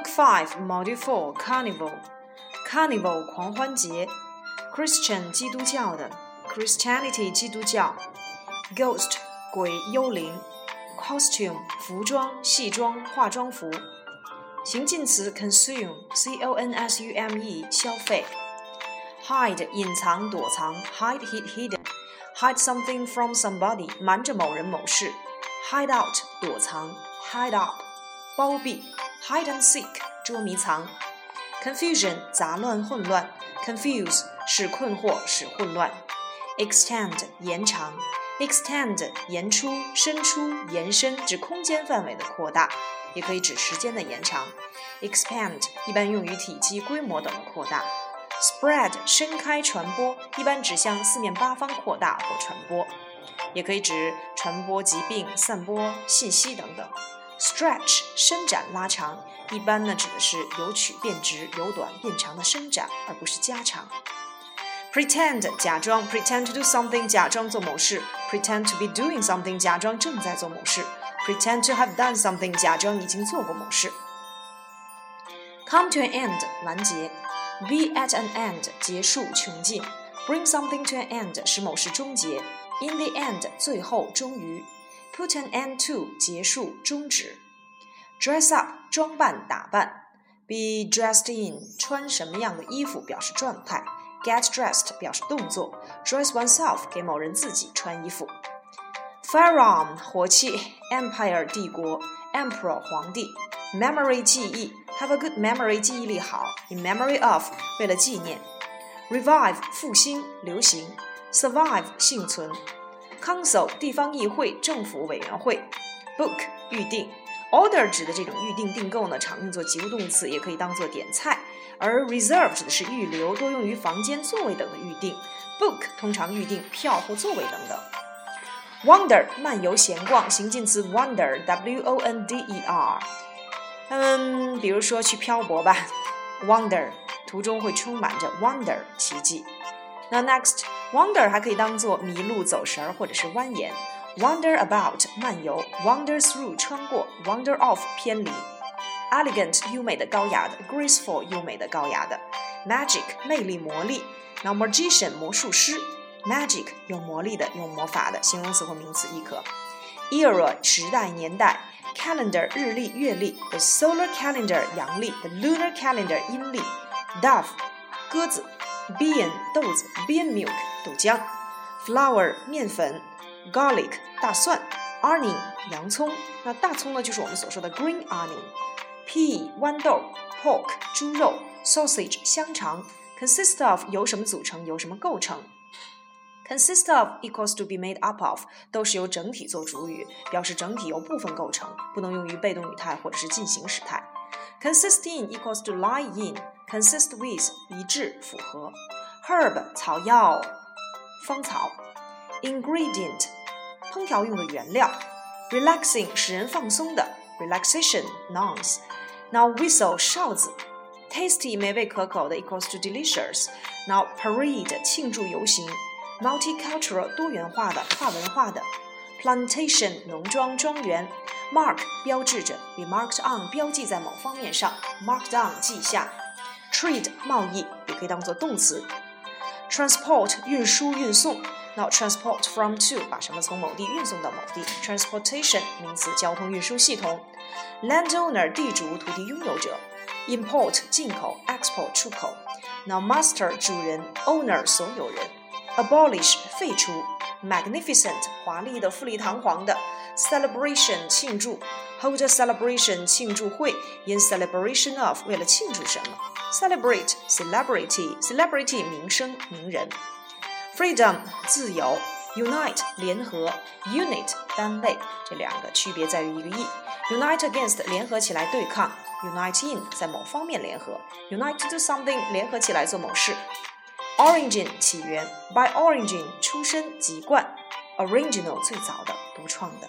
Book Five, Module Four, Carnival. Carnival 狂欢节，Christian 基督教的，Christianity 基督教，Ghost 鬼幽灵，Costume 服装戏装化妆服，形近词 consume c o n s u m e 消费，Hide 隐藏躲藏，Hide hid hidden hide something from somebody 瞒着某人某事，Hide out 躲藏，Hide up 包庇 ，Hide and seek 捉迷藏。confusion 杂乱混乱，confuse 使困惑使混乱，extend 延长，extend 延出伸出延伸指空间范围的扩大，也可以指时间的延长，expand 一般用于体积规模等的扩大，spread 伸开传播，一般指向四面八方扩大或传播，也可以指传播疾病、散播信息等等。stretch 伸展拉长，一般呢指的是由曲变直、由短变长的伸展，而不是加长。pretend 假装，pretend to do something 假装做某事，pretend to be doing something 假装正在做某事，pretend to have done something 假装已经做过某事。come to an end 完结，be at an end 结束穷尽，bring something to an end 使某事终结，in the end 最后终于。 Put an end to 结束终止。Dress up 装扮打扮。Be dressed in 穿什么样的衣服表示状态。Get dressed 表示动作。Dress oneself 给某人自己穿衣服。Firearm 火器。Empire 帝国。Emperor 皇帝。Memory 记忆。Have a good memory 记忆力好。In memory of 为了纪念。Revive 复兴流行。Survive 幸存。 Council 地方议会、政府委员会，Book 预定，Order 指的这种预定订购呢，常用作及物动词，也可以当做点菜。而 Reserve 指的是预留，多用于房间、座位等的预定。Book 通常预定票或座位等等。Wander 漫游闲逛，形近词 wander，W O N D E R。嗯，比如说去漂泊吧，Wander 途中会充满着 Wonder 奇迹。那 next next，wander 还可以当做迷路、走神儿或者是蜿蜒。wander about 漫游，wander through 穿过，wander off 偏离。elegant 优美的、高雅的，graceful 优美的、高雅的。magic 魅力、魔力。那 magician 魔术师，magic 有魔力的、有魔法的，形容词或名词亦可。era 时代、年代。calendar 日历、月历，the solar calendar 阳历，the lunar calendar 阴历。dove 鸽子。bean 豆子，bean milk 豆浆，flour 面粉，garlic 大蒜，onion 洋葱。那大葱呢，就是我们所说的 green onion。pea 豌豆，pork 猪肉，sausage 香肠。consist of 由什么组成，由什么构成？consist of equals to be made up of 都是由整体做主语，表示整体由部分构成，不能用于被动语态或者是进行时态。consist in equals to lie in。consist with 一致符合，herb 草药芳草，ingredient 烹调用的原料，relaxing 使人放松的，relaxation nouns。Now whistle 哨子，tasty 美味可口的 equals to delicious。Now parade 庆祝游行，multicultural 多元化的跨文化的，plantation 农庄庄园，mark 标志着，be marked on 标记在某方面上，marked on 记下。trade 贸易也可以当做动词 ，transport 运输运送。那 transport from to 把什么从某地运送到某地，transportation 名词交通运输系统。landowner 地主土地拥有者，import 进口，export 出口。Now master 主人，owner 所有人，abolish 废除，magnificent 华丽的富丽堂皇的，celebration 庆祝 ，hold a celebration 庆祝会，in celebration of 为了庆祝什么。celebrate celebrity celebrity 名声名人，freedom 自由，unite 联合，unit 单位，这两个区别在于一个 e。unite against 联合起来对抗，unite in 在某方面联合，unite to do something 联合起来做某事。origin 起源，by origin 出身籍贯，original 最早的独创的。